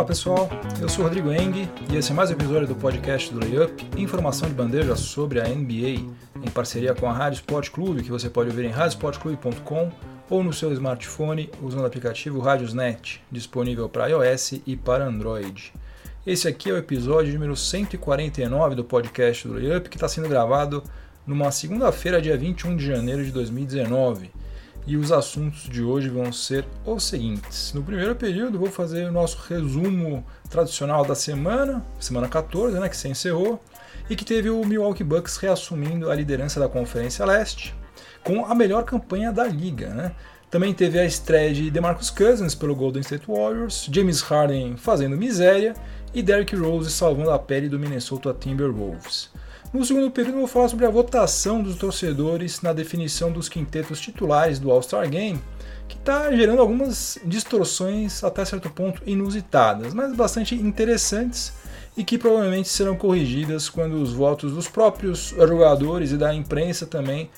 Fala pessoal, eu sou Rodrigo Eng e esse é mais um episódio do podcast do Layup, informação de bandeja sobre a NBA, em parceria com a Rádio Sport Clube, que você pode ouvir em radiosportclube.com ou no seu smartphone usando o aplicativo Radiosnet, disponível para iOS e para Android. Esse aqui é o episódio número 149 do podcast do Layup, que está sendo gravado numa segunda-feira, dia 21 de janeiro de 2019 e os assuntos de hoje vão ser os seguintes. No primeiro período, vou fazer o nosso resumo tradicional da semana, semana 14, né, que se encerrou, e que teve o Milwaukee Bucks reassumindo a liderança da Conferência Leste com a melhor campanha da liga. Né? Também teve a estreia de DeMarcus Cousins pelo Golden State Warriors, James Harden fazendo miséria e Derrick Rose salvando a pele do Minnesota Timberwolves. No segundo período, eu vou falar sobre a votação dos torcedores na definição dos quintetos titulares do All-Star Game, que está gerando algumas distorções até certo ponto inusitadas, mas bastante interessantes e que provavelmente serão corrigidas quando os votos dos próprios jogadores e da imprensa também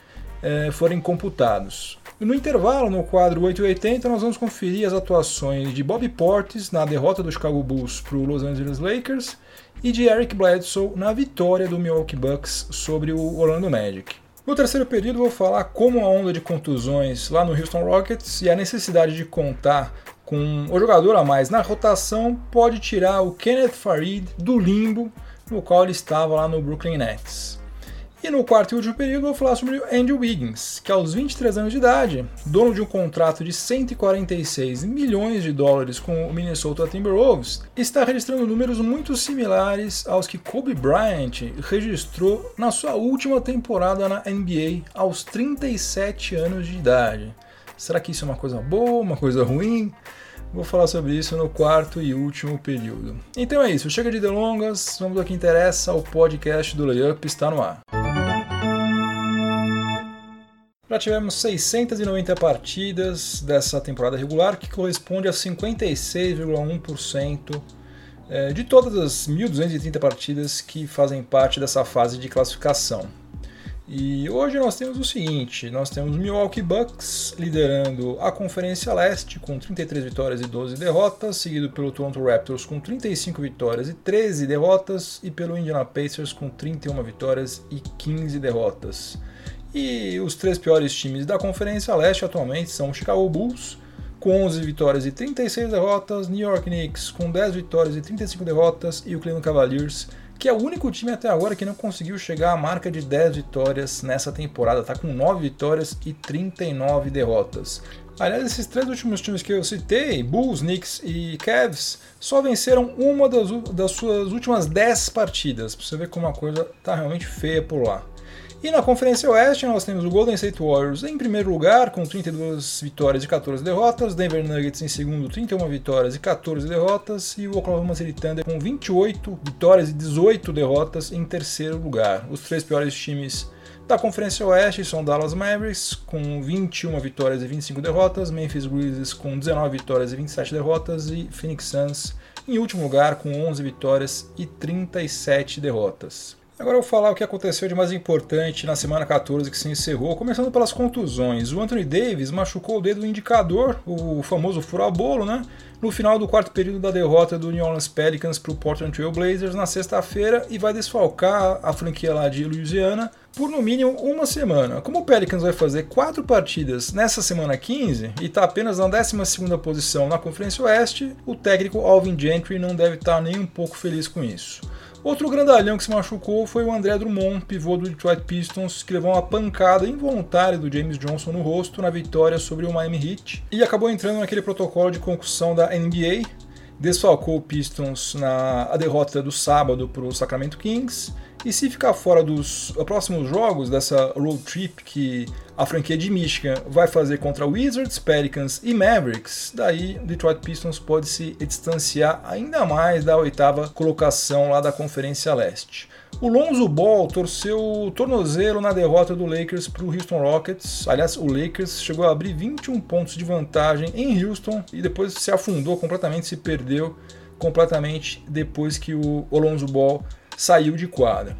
eh, forem computados. No intervalo, no quadro 880, nós vamos conferir as atuações de Bobby Portis na derrota do Chicago Bulls para o Los Angeles Lakers e de Eric Bledsoe na vitória do Milwaukee Bucks sobre o Orlando Magic. No terceiro período, vou falar como a onda de contusões lá no Houston Rockets e a necessidade de contar com o jogador a mais na rotação pode tirar o Kenneth Farid do limbo no qual ele estava lá no Brooklyn Nets. E no quarto e último período vou falar sobre o Andrew Wiggins, que aos 23 anos de idade, dono de um contrato de 146 milhões de dólares com o Minnesota Timberwolves, está registrando números muito similares aos que Kobe Bryant registrou na sua última temporada na NBA aos 37 anos de idade. Será que isso é uma coisa boa, uma coisa ruim? Vou falar sobre isso no quarto e último período. Então é isso, chega de delongas, vamos ao que interessa, o podcast do Layup está no ar. Já tivemos 690 partidas dessa temporada regular, que corresponde a 56,1% é, de todas as 1.230 partidas que fazem parte dessa fase de classificação. E hoje nós temos o seguinte: nós temos Milwaukee Bucks liderando a Conferência Leste com 33 vitórias e 12 derrotas, seguido pelo Toronto Raptors com 35 vitórias e 13 derrotas, e pelo Indiana Pacers com 31 vitórias e 15 derrotas. E os três piores times da Conferência Leste atualmente são o Chicago Bulls, com 11 vitórias e 36 derrotas, New York Knicks com 10 vitórias e 35 derrotas e o Cleveland Cavaliers, que é o único time até agora que não conseguiu chegar à marca de 10 vitórias nessa temporada, está com 9 vitórias e 39 derrotas. Aliás, esses três últimos times que eu citei, Bulls, Knicks e Cavs, só venceram uma das, das suas últimas 10 partidas, para você ver como a coisa está realmente feia por lá. E na Conferência Oeste nós temos o Golden State Warriors em primeiro lugar, com 32 vitórias e 14 derrotas, Denver Nuggets em segundo, 31 vitórias e 14 derrotas, e o Oklahoma City Thunder com 28 vitórias e 18 derrotas em terceiro lugar. Os três piores times da Conferência Oeste são Dallas Mavericks com 21 vitórias e 25 derrotas, Memphis Grizzlies com 19 vitórias e 27 derrotas e Phoenix Suns em último lugar com 11 vitórias e 37 derrotas. Agora eu vou falar o que aconteceu de mais importante na semana 14 que se encerrou, começando pelas contusões. O Anthony Davis machucou o dedo indicador, o famoso furabolo, né? No final do quarto período da derrota do New Orleans Pelicans para o Portland Trail Blazers na sexta-feira e vai desfalcar a franquia lá de Louisiana por no mínimo uma semana. Como o Pelicans vai fazer quatro partidas nessa semana 15 e está apenas na 12 posição na Conferência Oeste, o técnico Alvin Gentry não deve estar tá nem um pouco feliz com isso. Outro grandalhão que se machucou foi o André Drummond, pivô do Detroit Pistons, que levou uma pancada involuntária do James Johnson no rosto na vitória sobre o Miami Heat e acabou entrando naquele protocolo de concussão da NBA, desfalcou o Pistons na derrota do sábado para o Sacramento Kings e se ficar fora dos próximos jogos dessa road trip que a franquia de Michigan vai fazer contra Wizards, Pelicans e Mavericks, daí Detroit Pistons pode se distanciar ainda mais da oitava colocação lá da Conferência Leste. O Lonzo Ball torceu o tornozelo na derrota do Lakers para o Houston Rockets. Aliás, o Lakers chegou a abrir 21 pontos de vantagem em Houston e depois se afundou completamente, se perdeu completamente depois que o Lonzo Ball saiu de quadra.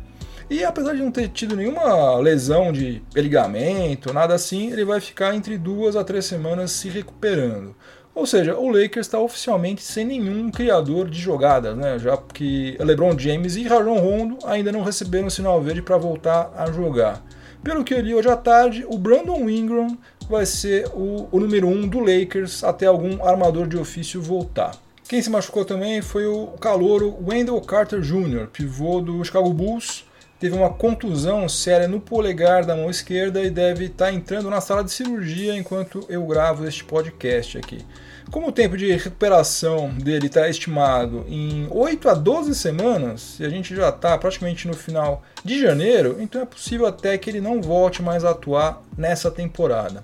E apesar de não ter tido nenhuma lesão de ligamento, nada assim, ele vai ficar entre duas a três semanas se recuperando. Ou seja, o Lakers está oficialmente sem nenhum criador de jogadas, né? já que LeBron James e Rajon Rondo ainda não receberam sinal verde para voltar a jogar. Pelo que eu li hoje à tarde, o Brandon Ingram vai ser o, o número um do Lakers até algum armador de ofício voltar. Quem se machucou também foi o calouro Wendell Carter Jr., pivô do Chicago Bulls, teve uma contusão séria no polegar da mão esquerda e deve estar tá entrando na sala de cirurgia enquanto eu gravo este podcast aqui. Como o tempo de recuperação dele está estimado em 8 a 12 semanas, e a gente já está praticamente no final de janeiro, então é possível até que ele não volte mais a atuar nessa temporada.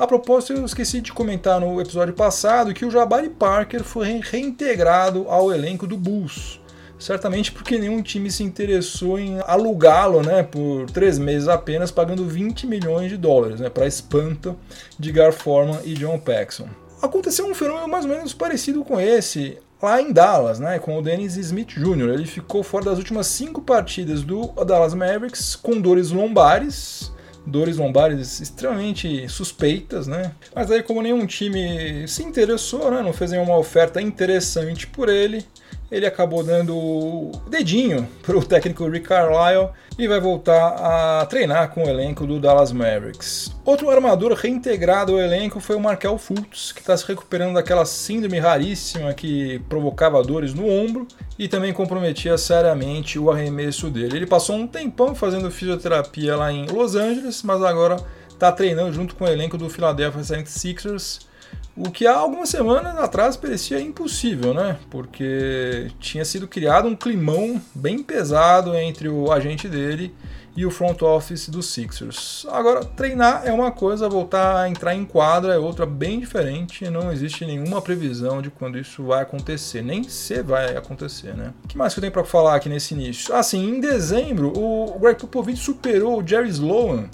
A propósito, eu esqueci de comentar no episódio passado que o Jabari Parker foi reintegrado ao elenco do Bulls certamente porque nenhum time se interessou em alugá-lo né, por três meses apenas, pagando 20 milhões de dólares, né, para espanto de Gar Forman e John Paxson. Aconteceu um fenômeno mais ou menos parecido com esse lá em Dallas, né, com o Dennis Smith Jr. Ele ficou fora das últimas cinco partidas do Dallas Mavericks com dores lombares, dores lombares extremamente suspeitas, né? Mas aí como nenhum time se interessou, né, não fez nenhuma oferta interessante por ele, ele acabou dando o dedinho para o técnico Rick Carlisle e vai voltar a treinar com o elenco do Dallas Mavericks. Outro armador reintegrado ao elenco foi o Markel Fultz, que está se recuperando daquela síndrome raríssima que provocava dores no ombro e também comprometia seriamente o arremesso dele. Ele passou um tempão fazendo fisioterapia lá em Los Angeles, mas agora está treinando junto com o elenco do Philadelphia 76ers o que há algumas semanas atrás parecia impossível, né? Porque tinha sido criado um climão bem pesado entre o agente dele e o front office dos Sixers. Agora, treinar é uma coisa, voltar a entrar em quadra é outra bem diferente. Não existe nenhuma previsão de quando isso vai acontecer, nem se vai acontecer, né? O que mais que eu tenho para falar aqui nesse início? Assim, em dezembro, o Greg Popovich superou o Jerry Sloan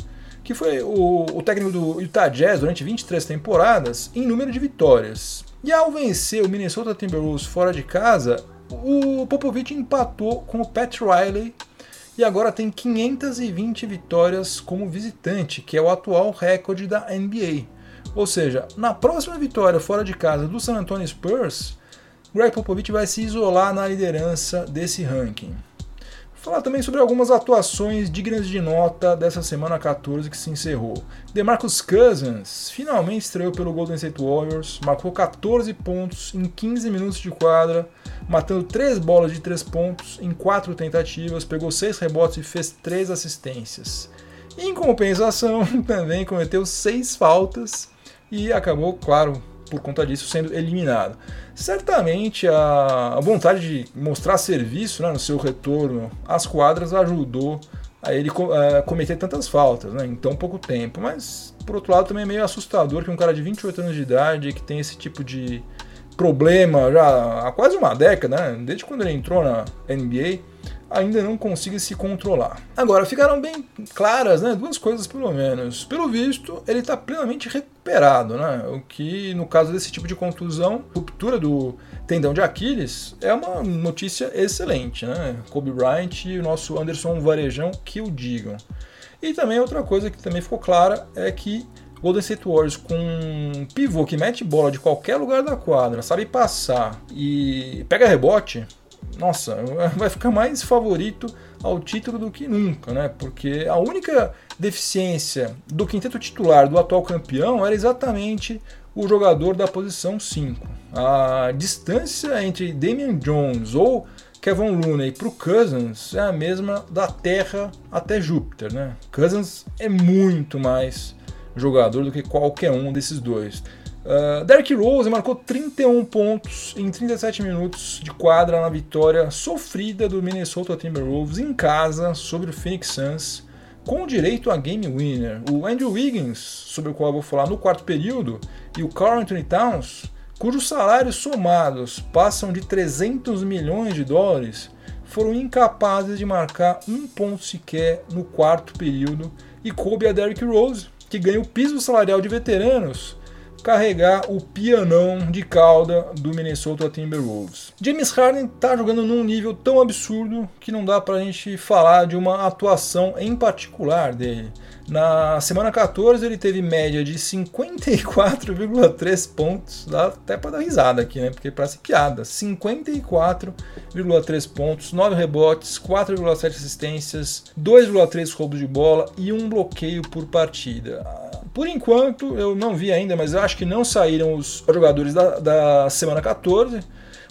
que foi o, o técnico do Utah Jazz durante 23 temporadas, em número de vitórias. E ao vencer o Minnesota Timberwolves fora de casa, o Popovich empatou com o Pat Riley e agora tem 520 vitórias como visitante, que é o atual recorde da NBA. Ou seja, na próxima vitória fora de casa do San Antonio Spurs, Greg Popovich vai se isolar na liderança desse ranking. Falar também sobre algumas atuações dignas de nota dessa semana 14 que se encerrou. DeMarcus Cousins finalmente estreou pelo Golden State Warriors, marcou 14 pontos em 15 minutos de quadra, matando 3 bolas de 3 pontos em 4 tentativas, pegou 6 rebotes e fez 3 assistências. Em compensação, também cometeu 6 faltas e acabou, claro, por conta disso, sendo eliminado. Certamente a, vontade de mostrar serviço né, no seu retorno às quadras ajudou a ele uh, cometer tantas faltas né, em tão pouco tempo. Mas, por outro lado, também é meio assustador que um cara de 28 anos de idade, que tem esse tipo de problema já há quase uma década, né, desde quando ele entrou na NBA, ainda não consiga se controlar. Agora, ficaram bem claras né, duas coisas pelo menos. Pelo visto, ele está plenamente recuperado, né? o que no caso desse tipo de contusão, ruptura do tendão de Aquiles, é uma notícia excelente. Né? Kobe Bryant e o nosso Anderson Varejão que o digam. E também outra coisa que também ficou clara é que Golden State Warriors com um pivô que mete bola de qualquer lugar da quadra, sabe passar e pega rebote, nossa, vai ficar mais favorito ao título do que nunca, né? Porque a única deficiência do quinteto titular do atual campeão era exatamente o jogador da posição 5. A distância entre Damian Jones ou Kevin Looney para o Cousins é a mesma da Terra até Júpiter, né? Cousins é muito mais jogador do que qualquer um desses dois. Uh, Derrick Rose marcou 31 pontos em 37 minutos de quadra na vitória sofrida do Minnesota Timberwolves em casa sobre o Phoenix Suns, com direito a game winner. O Andrew Wiggins, sobre o qual eu vou falar no quarto período, e o Carl Anthony Towns, cujos salários somados passam de 300 milhões de dólares, foram incapazes de marcar um ponto sequer no quarto período e coube a Derrick Rose, que ganha o piso salarial de veteranos carregar o pianão de cauda do Minnesota Timberwolves. James Harden está jogando num nível tão absurdo que não dá para a gente falar de uma atuação em particular dele. Na semana 14 ele teve média de 54,3 pontos, dá até para dar risada aqui, né? Porque parece piada. 54,3 pontos, 9 rebotes, 4,7 assistências, 2,3 roubos de bola e um bloqueio por partida. Por enquanto, eu não vi ainda, mas eu acho que não saíram os jogadores da, da semana 14,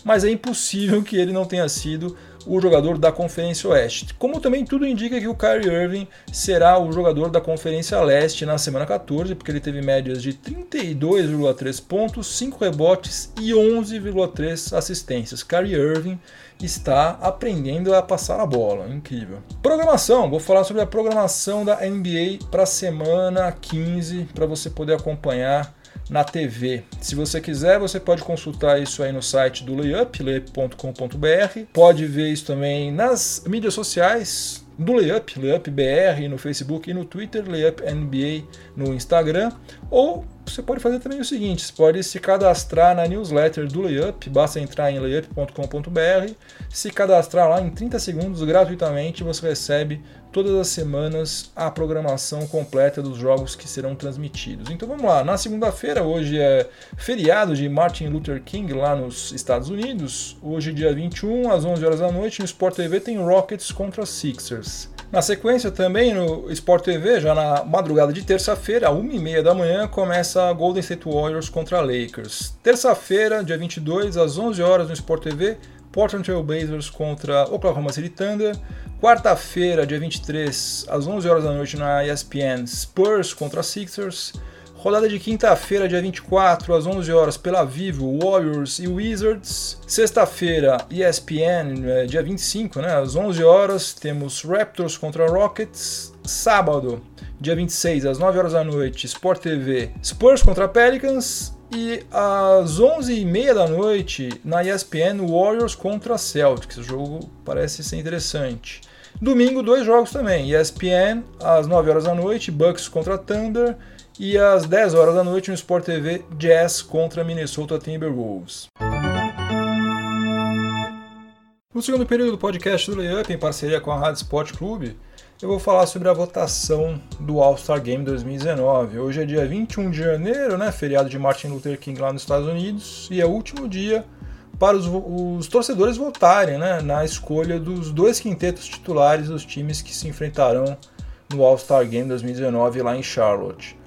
mas é impossível que ele não tenha sido o jogador da Conferência Oeste. Como também tudo indica que o Kyrie Irving será o jogador da Conferência Leste na semana 14, porque ele teve médias de 32,3 pontos, 5 rebotes e 11,3 assistências. Kyrie Irving está aprendendo a passar a bola, incrível. Programação, vou falar sobre a programação da NBA para a semana 15, para você poder acompanhar na TV. Se você quiser, você pode consultar isso aí no site do Layup, layup.com.br. Pode ver isso também nas mídias sociais do Layup, Layup BR no Facebook e no Twitter, Layup NBA no Instagram, ou você pode fazer também o seguinte: você pode se cadastrar na newsletter do Layup, basta entrar em layup.com.br, se cadastrar lá em 30 segundos gratuitamente, você recebe todas as semanas a programação completa dos jogos que serão transmitidos. Então vamos lá, na segunda-feira, hoje é feriado de Martin Luther King lá nos Estados Unidos, hoje dia 21 às 11 horas da noite no Sport TV tem Rockets contra Sixers. Na sequência, também no Sport TV, já na madrugada de terça-feira, às 1h30 da manhã, começa a Golden State Warriors contra Lakers. Terça-feira, dia 22, às 11 horas no Sport TV, Portland Trail Blazers contra Oklahoma City Thunder. Quarta-feira, dia 23, às 11 horas da noite na ESPN, Spurs contra Sixers. Rodada de quinta-feira, dia 24, às 11 horas, pela Vivo, Warriors e Wizards. Sexta-feira, ESPN, é, dia 25, né, às 11 horas, temos Raptors contra Rockets. Sábado, dia 26, às 9 horas da noite, Sport TV, Spurs contra Pelicans. E às 11h30 da noite, na ESPN, Warriors contra Celtics. O jogo parece ser interessante. Domingo, dois jogos também. ESPN, às 9 horas da noite, Bucks contra Thunder. E às 10 horas da noite no Sport TV, Jazz contra Minnesota Timberwolves. No segundo período do podcast do Layup, em parceria com a Rádio Sport Clube, eu vou falar sobre a votação do All-Star Game 2019. Hoje é dia 21 de janeiro, né, feriado de Martin Luther King lá nos Estados Unidos, e é o último dia para os, os torcedores votarem né, na escolha dos dois quintetos titulares dos times que se enfrentarão no All-Star Game 2019 lá em Charlotte.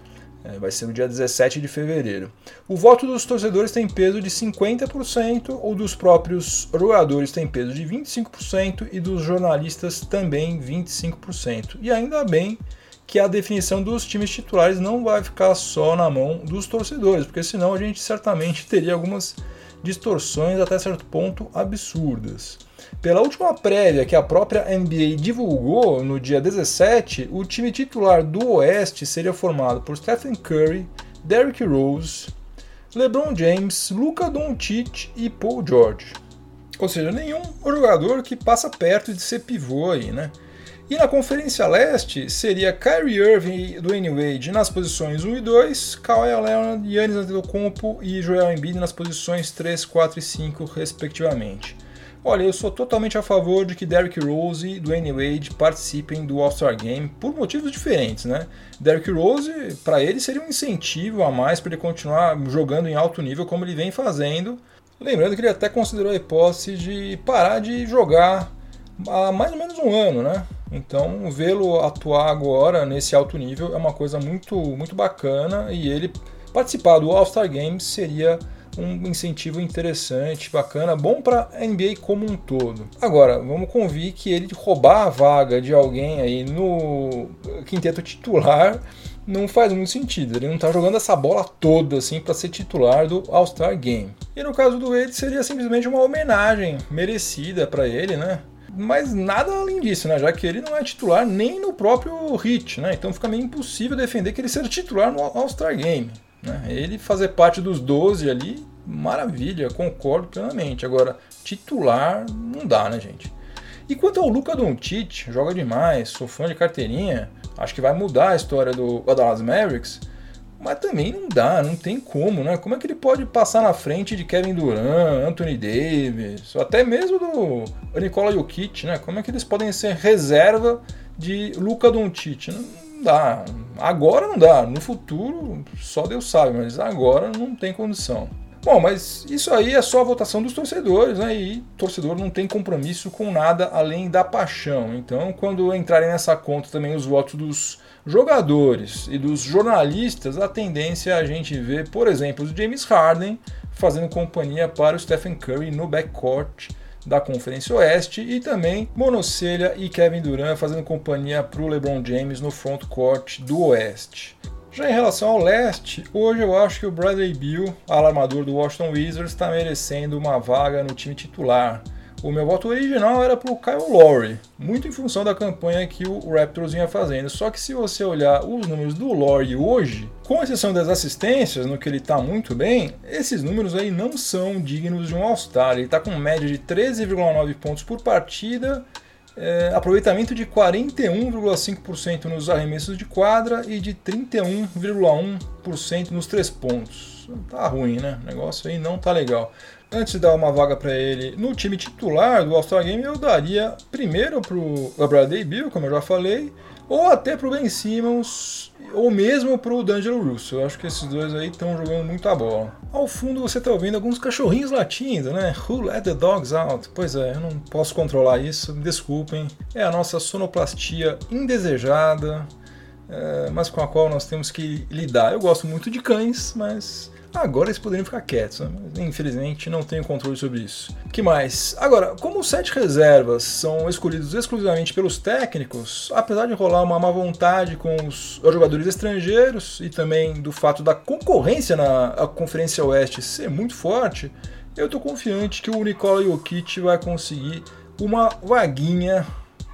É, vai ser no dia 17 de fevereiro. O voto dos torcedores tem peso de 50%, ou dos próprios jogadores tem peso de 25% e dos jornalistas também 25%. E ainda bem que a definição dos times titulares não vai ficar só na mão dos torcedores, porque senão a gente certamente teria algumas distorções até certo ponto absurdas. Pela última prévia que a própria NBA divulgou no dia 17, o time titular do Oeste seria formado por Stephen Curry, Derrick Rose, LeBron James, Luka Doncic e Paul George. Ou seja, nenhum jogador que passa perto de ser pivô aí, né? E na Conferência Leste seria Kyrie Irving e Dwayne Wade nas posições 1 e 2, Kawhi Leonard, Giannis Antetokounmpo e Joel Embiid nas posições 3, 4 e 5, respectivamente. Olha, eu sou totalmente a favor de que Derrick Rose e Dwayne Wade participem do All-Star Game por motivos diferentes, né? Derrick Rose, para ele, seria um incentivo a mais para ele continuar jogando em alto nível como ele vem fazendo. Lembrando que ele até considerou a hipótese de parar de jogar há mais ou menos um ano, né? Então, vê-lo atuar agora nesse alto nível é uma coisa muito, muito bacana e ele participar do All-Star Game seria um incentivo interessante, bacana, bom para a NBA como um todo. Agora, vamos convir que ele roubar a vaga de alguém aí no quinteto titular não faz muito sentido. Ele não está jogando essa bola toda assim para ser titular do All-Star Game. E no caso do Wade seria simplesmente uma homenagem merecida para ele, né? Mas nada além disso, né? Já que ele não é titular nem no próprio Hit, né? Então fica meio impossível defender que ele seja titular no All-Star Game. Né? Ele fazer parte dos 12 ali, maravilha, concordo plenamente. Agora, titular não dá, né, gente? E quanto ao Luca Doncic, joga demais, sou fã de carteirinha, acho que vai mudar a história do Dallas Mavericks. Mas também não dá, não tem como, né? Como é que ele pode passar na frente de Kevin Durant, Anthony Davis, até mesmo do Nikola Jokic, né? Como é que eles podem ser reserva de Luca Doncic? Não dá. Agora não dá. No futuro, só Deus sabe, mas agora não tem condição. Bom, mas isso aí é só a votação dos torcedores, né? E torcedor não tem compromisso com nada além da paixão. Então, quando entrarem nessa conta também os votos dos jogadores e dos jornalistas, a tendência é a gente ver, por exemplo, o James Harden fazendo companhia para o Stephen Curry no backcourt da Conferência Oeste e também Monocelha e Kevin Durant fazendo companhia para o LeBron James no frontcourt do Oeste. Já em relação ao leste, hoje eu acho que o Bradley Beal, alarmador do Washington Wizards, está merecendo uma vaga no time titular. O meu voto original era para o Kyle Lowry, muito em função da campanha que o Raptors vinha fazendo. Só que se você olhar os números do Lowry hoje, com exceção das assistências, no que ele está muito bem, esses números aí não são dignos de um All-Star. Ele está com média de 13,9 pontos por partida, é, aproveitamento de 41,5% nos arremessos de quadra e de 31,1% nos três pontos. Tá ruim, né? O negócio aí não tá legal antes de dar uma vaga para ele no time titular do All-Star Game, eu daria primeiro para o Bradley Bill, como eu já falei, ou até para o Ben Simmons, ou mesmo para o D'Angelo Russell. Eu acho que esses dois aí estão jogando muita bola. Ao fundo você está ouvindo alguns cachorrinhos latindo, né? Who let the dogs out? Pois é, eu não posso controlar isso, me desculpem. É a nossa sonoplastia indesejada, é, mas com a qual nós temos que lidar. Eu gosto muito de cães, mas Agora eles poderiam ficar quietos, né? mas infelizmente não tenho controle sobre isso. que mais? Agora, como os sete reservas são escolhidos exclusivamente pelos técnicos, apesar de rolar uma má vontade com os jogadores estrangeiros e também do fato da concorrência na Conferência Oeste ser muito forte, eu estou confiante que o Nikola Jokic vai conseguir uma vaguinha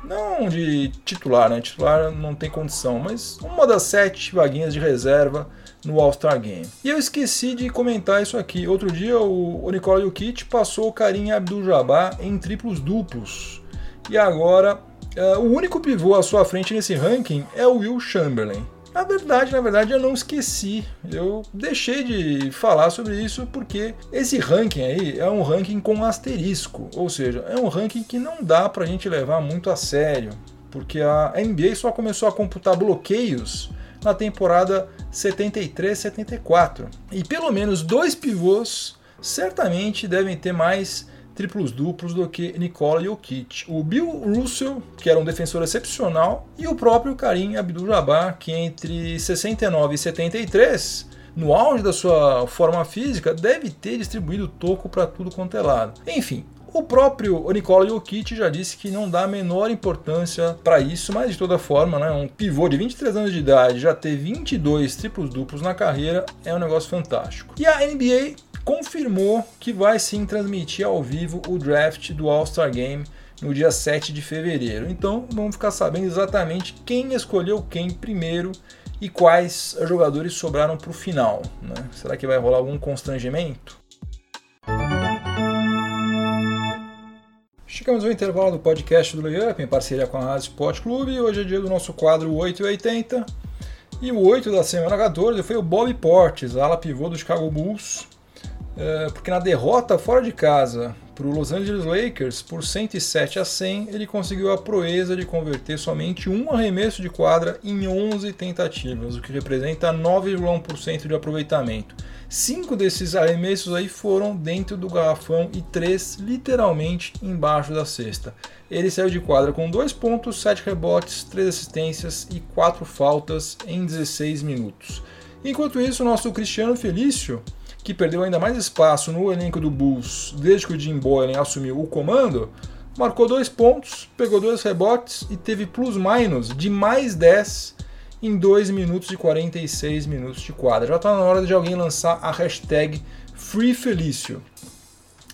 não de titular, né? Titular não tem condição, mas uma das sete vaguinhas de reserva no All-Star Game. E eu esqueci de comentar isso aqui. Outro dia o, Nikola Jokic passou o Karim Abdul-Jabbar em triplos duplos. E agora uh, o único pivô à sua frente nesse ranking é o Will Chamberlain. Na verdade, na verdade, eu não esqueci. Eu deixei de falar sobre isso porque esse ranking aí é um ranking com asterisco, ou seja, é um ranking que não dá pra gente levar muito a sério, porque a NBA só começou a computar bloqueios na temporada 73-74. E pelo menos dois pivôs certamente devem ter mais triplos duplos do que Nikola Jokic. O Bill Russell, que era um defensor excepcional, e o próprio Karim Abdul-Jabbar, que entre 69 e 73 no auge da sua forma física, deve ter distribuído toco para tudo quanto é lado. Enfim, o próprio Nikola Jokic já disse que não dá a menor importância para isso, mas de toda forma, né, um pivô de 23 anos de idade já ter 22 triplos duplos na carreira é um negócio fantástico. E a NBA confirmou que vai sim transmitir ao vivo o draft do All-Star Game no dia 7 de fevereiro. Então vamos ficar sabendo exatamente quem escolheu quem primeiro e quais jogadores sobraram para o final. Né? Será que vai rolar algum constrangimento? Chegamos ao intervalo do podcast do Layup em parceria com a Rádio Sport Clube. Hoje é dia do nosso quadro 880. E o 8 da semana 14 foi o Bob Portes, ala pivô do Chicago Bulls, é, porque na derrota fora de casa para o Los Angeles Lakers por 107 a 100, ele conseguiu a proeza de converter somente um arremesso de quadra em 11 tentativas, o que representa 9,1% de aproveitamento. Cinco desses arremessos aí foram dentro do garrafão e três literalmente embaixo da cesta. Ele saiu de quadra com dois pontos, sete rebotes, três assistências e quatro faltas em 16 minutos. Enquanto isso, o nosso Cristiano Felício que perdeu ainda mais espaço no elenco do Bulls desde que o Jim Boylan assumiu o comando, marcou dois pontos, pegou dois rebotes e teve plus-minus de mais 10 em 2 minutos e 46 minutos de quadra. Já está na hora de alguém lançar a hashtag FreeFelício.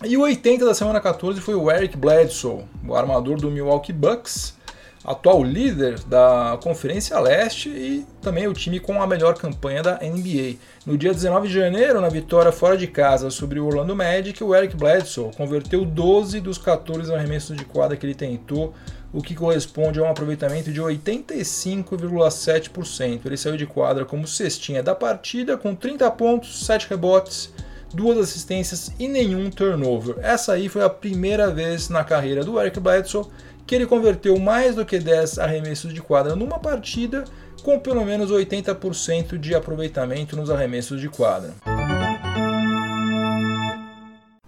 E o 80 da semana 14 foi o Eric Bledsoe, o armador do Milwaukee Bucks, atual líder da Conferência Leste e também o time com a melhor campanha da NBA. No dia 19 de janeiro, na vitória fora de casa sobre o Orlando Magic, o Eric Bledsoe converteu 12 dos 14 arremessos de quadra que ele tentou o que corresponde a um aproveitamento de 85,7%. Ele saiu de quadra como cestinha da partida com 30 pontos, 7 rebotes, duas assistências e nenhum turnover. Essa aí foi a primeira vez na carreira do Eric Bledsoe que ele converteu mais do que 10 arremessos de quadra numa partida, com pelo menos 80% de aproveitamento nos arremessos de quadra.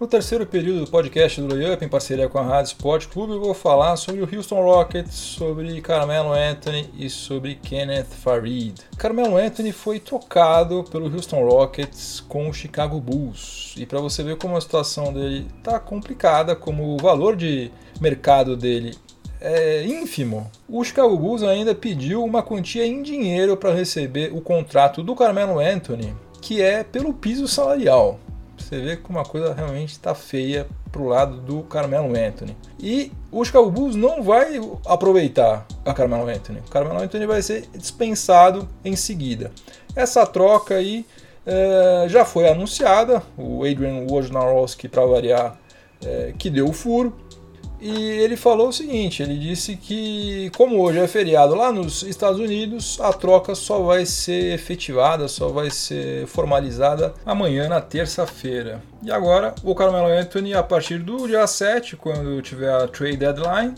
No terceiro período do podcast do Layup, em parceria com a Rádio Sport Clube, eu vou falar sobre o Houston Rockets, sobre Carmelo Anthony e sobre Kenneth Farid. Carmelo Anthony foi trocado pelo Houston Rockets com o Chicago Bulls. E para você ver como a situação dele está complicada, como o valor de mercado dele é ínfimo. O Chicago Bulls ainda pediu uma quantia em dinheiro para receber o contrato do Carmelo Anthony, que é pelo piso salarial. Você vê que uma coisa realmente está feia pro lado do Carmelo Anthony. E o Chicago Bulls não vai aproveitar a Carmelo Anthony. O Carmelo Anthony vai ser dispensado em seguida. Essa troca aí é, já foi anunciada. O Adrian Wojnarowski, para variar, é, que deu o furo. E ele falou o seguinte: ele disse que, como hoje é feriado lá nos Estados Unidos, a troca só vai ser efetivada, só vai ser formalizada amanhã, na terça-feira. E agora, o Carmelo Anthony, a partir do dia 7, quando tiver a trade deadline,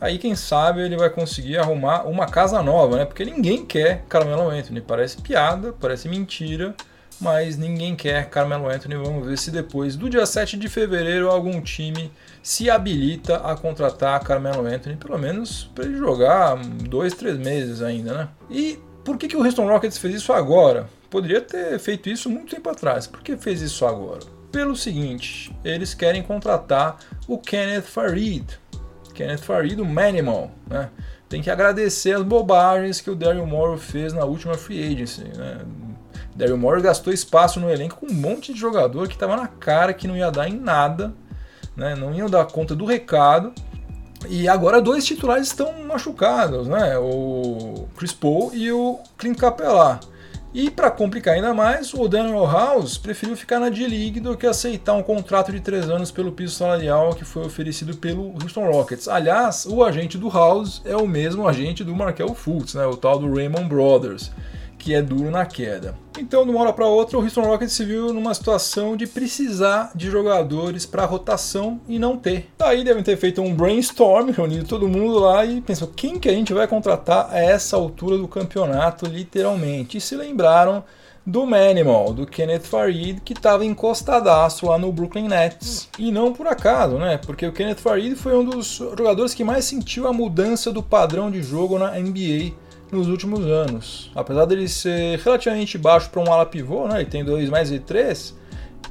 aí quem sabe ele vai conseguir arrumar uma casa nova, né? Porque ninguém quer Carmelo Anthony. Parece piada, parece mentira mas ninguém quer Carmelo Anthony. Vamos ver se depois do dia 7 de fevereiro algum time se habilita a contratar Carmelo Anthony, pelo menos para ele jogar dois, três meses ainda, né? E por que, que o Houston Rockets fez isso agora? Poderia ter feito isso muito tempo atrás. Por que fez isso agora? Pelo seguinte, eles querem contratar o Kenneth Farid. Kenneth Farid, o Manimal, né? Tem que agradecer as bobagens que o Daryl Morrow fez na última free agency, né? Daryl Morey gastou espaço no elenco com um monte de jogador que estava na cara que não ia dar em nada, né? não iam dar conta do recado. E agora dois titulares estão machucados, né? o Chris Paul e o Clint Capela. E para complicar ainda mais, o Daniel House preferiu ficar na D-League do que aceitar um contrato de três anos pelo piso salarial que foi oferecido pelo Houston Rockets. Aliás, o agente do House é o mesmo agente do Markel Fultz, né? o tal do Raymond Brothers que é duro na queda. Então, de uma hora para outra, o Houston Rockets se viu numa situação de precisar de jogadores para rotação e não ter. Daí devem ter feito um brainstorm, reunido todo mundo lá e pensou quem que a gente vai contratar a essa altura do campeonato, literalmente. E se lembraram do Manimal, do Kenneth Farid, que estava encostadaço lá no Brooklyn Nets. E não por acaso, né? Porque o Kenneth Farid foi um dos jogadores que mais sentiu a mudança do padrão de jogo na NBA nos últimos anos. Apesar dele ser relativamente baixo para um ala pivô, né, ele tem 2 mais e 3,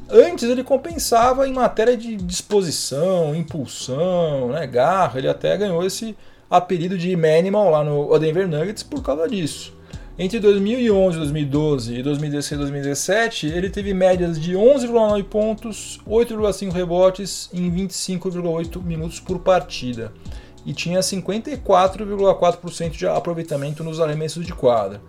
antes ele compensava em matéria de disposição, impulsão, né, garra, ele até ganhou esse apelido de Manimal lá no Denver Nuggets por causa disso. Entre 2011, 2012 e 2016 2017, ele teve médias de 11,9 pontos, 8,5 rebotes em 25,8 minutos por partida e tinha 54,4% de aproveitamento nos arremessos de quadra.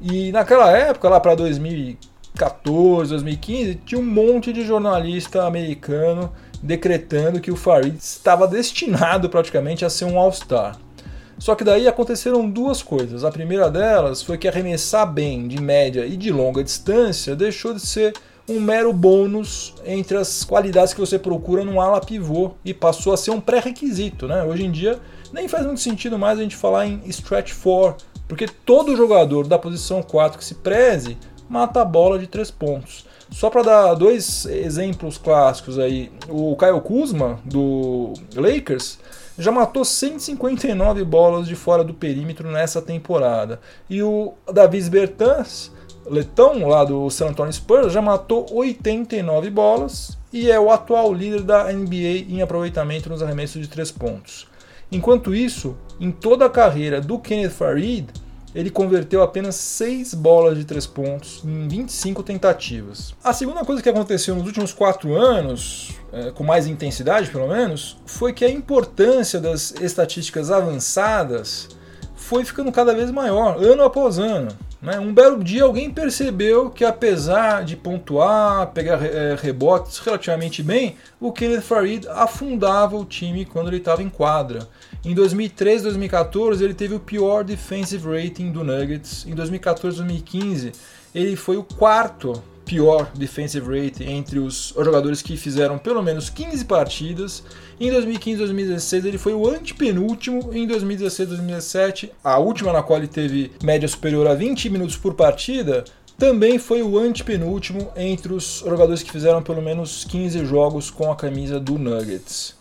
E naquela época, lá para 2014, 2015, tinha um monte de jornalista americano decretando que o Farid estava destinado praticamente a ser um All-Star. Só que daí aconteceram duas coisas. A primeira delas foi que arremessar bem de média e de longa distância deixou de ser um mero bônus entre as qualidades que você procura num ala pivô e passou a ser um pré-requisito. Né? Hoje em dia nem faz muito sentido mais a gente falar em stretch 4, porque todo jogador da posição 4 que se preze mata a bola de 3 pontos. Só para dar dois exemplos clássicos aí, o Kyle Kuzma do Lakers já matou 159 bolas de fora do perímetro nessa temporada. E o Davis Bertans letão lá do San Antonio Spurs já matou 89 bolas e é o atual líder da NBA em aproveitamento nos arremessos de três pontos. Enquanto isso, em toda a carreira do Kenneth Farid, ele converteu apenas 6 bolas de 3 pontos em 25 tentativas. A segunda coisa que aconteceu nos últimos 4 anos, é, com mais intensidade pelo menos, foi que a importância das estatísticas avançadas foi ficando cada vez maior, ano após ano. Né? Um belo dia alguém percebeu que apesar de pontuar, pegar é, rebotes relativamente bem, o Kenneth Farid afundava o time quando ele estava em quadra. Em 2013 2014 ele teve o pior defensive rating do Nuggets. Em 2014 2015 ele foi o quarto pior defensive rate entre os jogadores que fizeram pelo menos 15 partidas. Em 2015 e 2016 ele foi o antepenúltimo. Em 2016 e 2017, a última na qual ele teve média superior a 20 minutos por partida, também foi o antepenúltimo entre os jogadores que fizeram pelo menos 15 jogos com a camisa do Nuggets.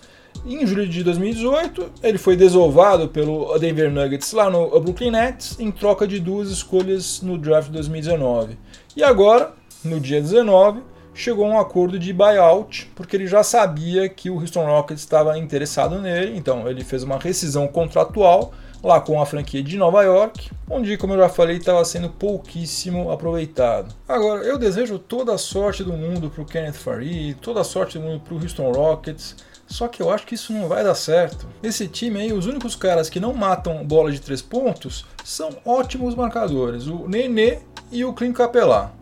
Em julho de 2018, ele foi desovado pelo Denver Nuggets lá no Brooklyn Nets em troca de duas escolhas no draft de 2019. E agora, no dia 19, chegou a um acordo de buyout, porque ele já sabia que o Houston Rockets estava interessado nele, então ele fez uma rescisão contratual lá com a franquia de Nova York, onde, como eu já falei, estava sendo pouquíssimo aproveitado. Agora, eu desejo toda a sorte do mundo para o Kenneth Farid, toda a sorte do mundo para o Houston Rockets, só que eu acho que isso não vai dar certo. Esse time aí, os únicos caras que não matam bola de três pontos são ótimos marcadores, o Nenê e o Clint Capelá.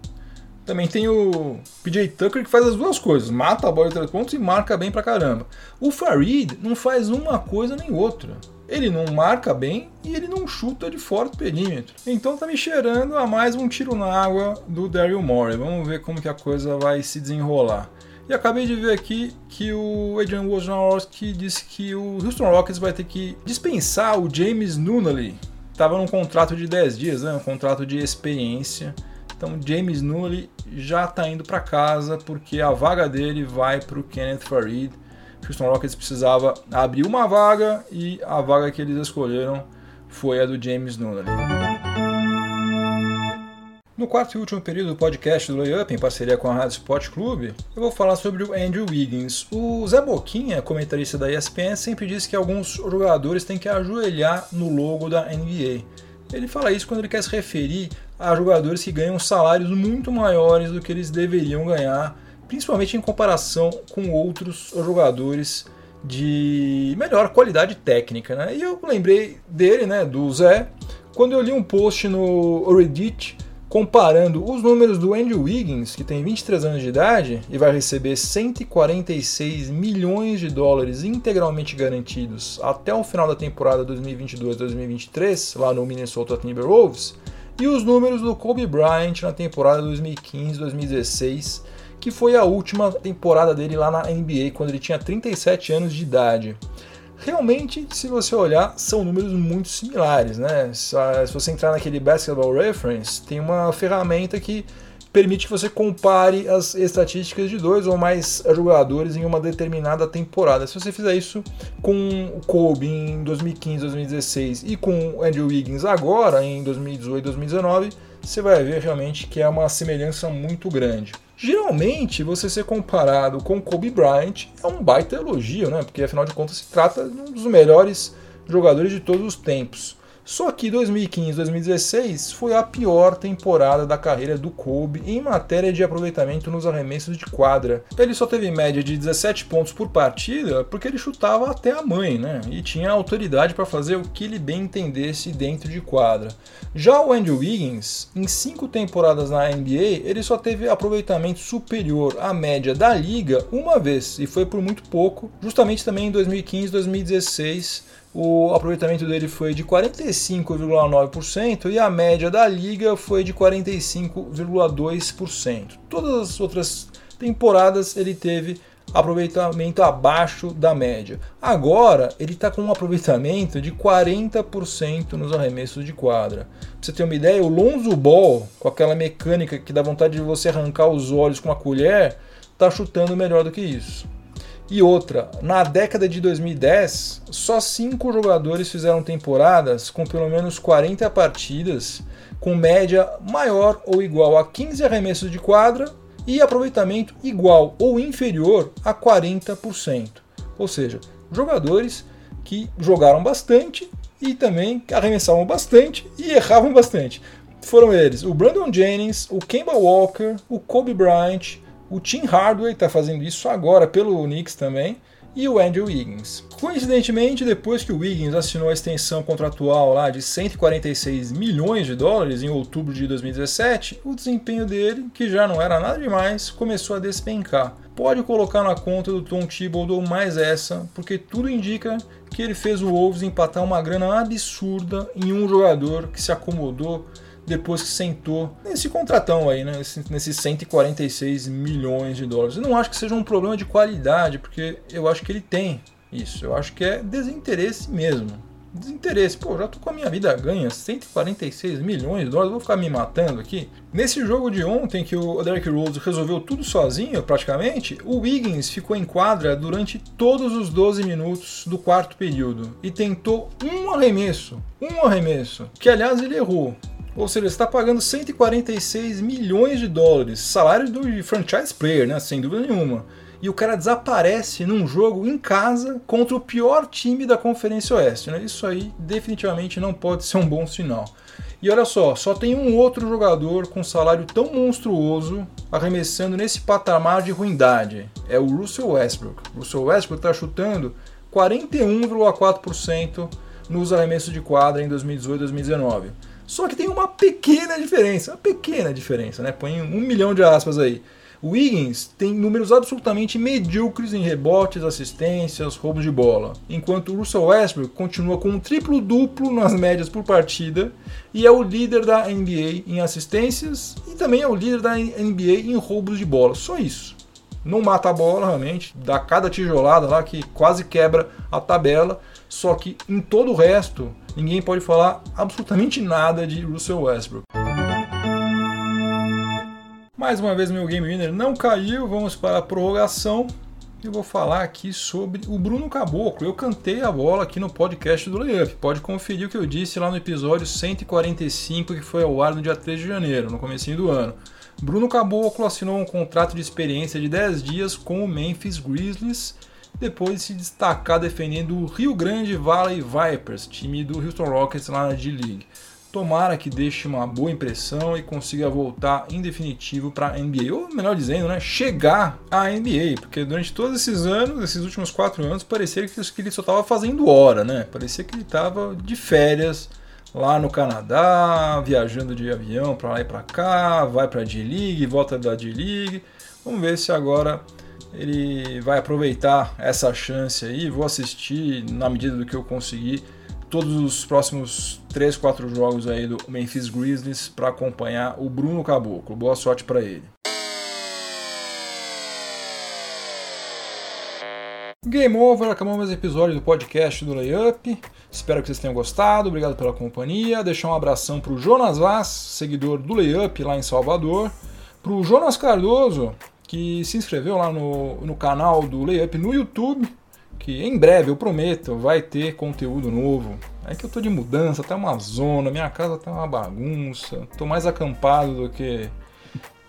Também tem o PJ Tucker que faz as duas coisas, mata a bola de três pontos e marca bem pra caramba. O Farid não faz uma coisa nem outra. Ele não marca bem e ele não chuta de fora do perímetro. Então tá me cheirando a mais um tiro na água do Daryl Morey. Vamos ver como que a coisa vai se desenrolar. E acabei de ver aqui que o Adrian Wojnarowski disse que o Houston Rockets vai ter que dispensar o James Nunnally. Tava num contrato de 10 dias, né? um contrato de experiência então James Nunnally já está indo para casa porque a vaga dele vai para o Kenneth Farid. Houston Rockets precisava abrir uma vaga e a vaga que eles escolheram foi a do James Nunnally. No quarto e último período do podcast do Layup, em parceria com a Rádio Sport Clube, eu vou falar sobre o Andrew Wiggins. O Zé Boquinha, comentarista da ESPN, sempre diz que alguns jogadores têm que ajoelhar no logo da NBA. Ele fala isso quando ele quer se referir a jogadores que ganham salários muito maiores do que eles deveriam ganhar, principalmente em comparação com outros jogadores de melhor qualidade técnica. Né? E eu lembrei dele, né, do Zé, quando eu li um post no Reddit comparando os números do Andrew Wiggins, que tem 23 anos de idade e vai receber 146 milhões de dólares integralmente garantidos até o final da temporada 2022-2023, lá no Minnesota Timberwolves, e os números do Kobe Bryant na temporada 2015-2016, que foi a última temporada dele lá na NBA, quando ele tinha 37 anos de idade. Realmente, se você olhar, são números muito similares, né? Se você entrar naquele Basketball Reference, tem uma ferramenta que permite que você compare as estatísticas de dois ou mais jogadores em uma determinada temporada. Se você fizer isso com o Kobe em 2015, 2016 e com o Andrew Wiggins agora em 2018, 2019, você vai ver realmente que é uma semelhança muito grande. Geralmente, você ser comparado com Kobe Bryant é um baita elogio, né? Porque afinal de contas se trata de um dos melhores jogadores de todos os tempos. Só que 2015-2016 foi a pior temporada da carreira do Kobe em matéria de aproveitamento nos arremessos de quadra. Ele só teve média de 17 pontos por partida porque ele chutava até a mãe, né? E tinha autoridade para fazer o que ele bem entendesse dentro de quadra. Já o Andrew Wiggins, em cinco temporadas na NBA, ele só teve aproveitamento superior à média da liga uma vez e foi por muito pouco, justamente também em 2015-2016 o aproveitamento dele foi de 45,9% e a média da liga foi de 45,2%. Todas as outras temporadas ele teve aproveitamento abaixo da média. Agora ele está com um aproveitamento de 40% nos arremessos de quadra. Pra você ter uma ideia, o Lonzo Ball, com aquela mecânica que dá vontade de você arrancar os olhos com uma colher, está chutando melhor do que isso. E outra, na década de 2010, só cinco jogadores fizeram temporadas com pelo menos 40 partidas, com média maior ou igual a 15 arremessos de quadra e aproveitamento igual ou inferior a 40%. Ou seja, jogadores que jogaram bastante e também arremessavam bastante e erravam bastante. Foram eles o Brandon Jennings, o Kemba Walker, o Kobe Bryant, o Tim Hardaway está fazendo isso agora pelo Knicks também. e o Andrew Wiggins. Coincidentemente, depois que o Wiggins assinou a extensão contratual lá de 146 milhões de dólares em outubro de 2017, o desempenho dele, que já não era nada demais, começou a despencar. Pode colocar na conta do Tom Thibodeau mais essa, porque tudo indica que ele fez o Wolves empatar uma grana absurda em um jogador que se acomodou depois que sentou nesse contratão aí, né? Nesses 146 milhões de dólares. Eu não acho que seja um problema de qualidade, porque eu acho que ele tem isso. Eu acho que é desinteresse mesmo. Desinteresse. Pô, já tô com a minha vida ganha, 146 milhões de dólares, vou ficar me matando aqui. Nesse jogo de ontem, que o Derrick Rose resolveu tudo sozinho, praticamente, o Wiggins ficou em quadra durante todos os 12 minutos do quarto período e tentou um arremesso. Um arremesso. Que aliás ele errou. Ou seja, está pagando 146 milhões de dólares, salário do franchise player, né? Sem dúvida nenhuma. E o cara desaparece num jogo em casa contra o pior time da Conferência Oeste. Né? Isso aí definitivamente não pode ser um bom sinal. E olha só, só tem um outro jogador com salário tão monstruoso arremessando nesse patamar de ruindade. É o Russell Westbrook. O Russell Westbrook está chutando 41,4% nos arremessos de quadra em 2018 2019. Só que tem uma pequena diferença, uma pequena diferença, né? Põe um milhão de aspas aí. O Wiggins tem números absolutamente medíocres em rebotes, assistências, roubos de bola, enquanto o Russell Westbrook continua com um triplo-duplo nas médias por partida e é o líder da NBA em assistências e também é o líder da NBA em roubos de bola. Só isso. Não mata a bola realmente, dá cada tijolada lá que quase quebra a tabela, só que em todo o resto ninguém pode falar absolutamente nada de Russell Westbrook. Mais uma vez meu Game Winner não caiu, vamos para a prorrogação. Eu vou falar aqui sobre o Bruno Caboclo. Eu cantei a bola aqui no podcast do Layup. Pode conferir o que eu disse lá no episódio 145 que foi ao ar no dia 3 de janeiro, no comecinho do ano. Bruno Caboclo assinou um contrato de experiência de 10 dias com o Memphis Grizzlies depois de se destacar defendendo o Rio Grande Valley Vipers, time do Houston Rockets lá na D-League. Tomara que deixe uma boa impressão e consiga voltar em definitivo para a NBA, ou melhor dizendo, né, chegar à NBA, porque durante todos esses anos, esses últimos quatro anos, parecia que ele só estava fazendo hora, né? Parecia que ele estava de férias lá no Canadá, viajando de avião para lá e para cá, vai para a D-League, volta da D-League. Vamos ver se agora ele vai aproveitar essa chance aí. Vou assistir na medida do que eu conseguir todos os próximos 3, 4 jogos aí do Memphis Grizzlies para acompanhar o Bruno Caboclo. Boa sorte para ele. Game over, acabamos mais episódio do podcast do Layup. Espero que vocês tenham gostado, obrigado pela companhia. Deixar um abração para o Jonas Vaz, seguidor do Layup lá em Salvador. Para o Jonas Cardoso, que se inscreveu lá no, no canal do Layup no YouTube, que em breve, eu prometo, vai ter conteúdo novo. É que eu tô de mudança, tá uma zona, minha casa tá uma bagunça, tô mais acampado do que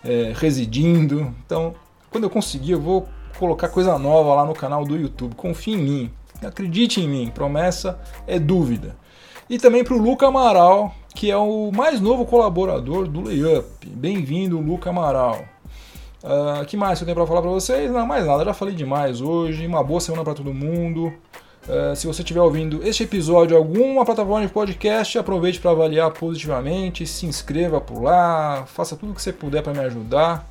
é, residindo. Então, quando eu conseguir, eu vou colocar coisa nova lá no canal do YouTube. Confie em mim, acredite em mim, promessa é dúvida. E também para o Luca Amaral, que é o mais novo colaborador do Layup. Bem-vindo, Luca Amaral. O uh, que mais que eu tenho para falar para vocês? Não, mais nada, já falei demais hoje. Uma boa semana para todo mundo. Uh, se você estiver ouvindo este episódio em alguma plataforma de podcast, aproveite para avaliar positivamente, se inscreva por lá, faça tudo o que você puder para me ajudar.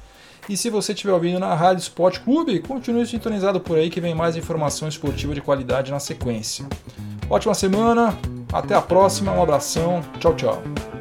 E se você estiver ouvindo na Rádio Sport Clube, continue sintonizado por aí que vem mais informação esportiva de qualidade na sequência. Ótima semana, até a próxima, um abração, tchau, tchau.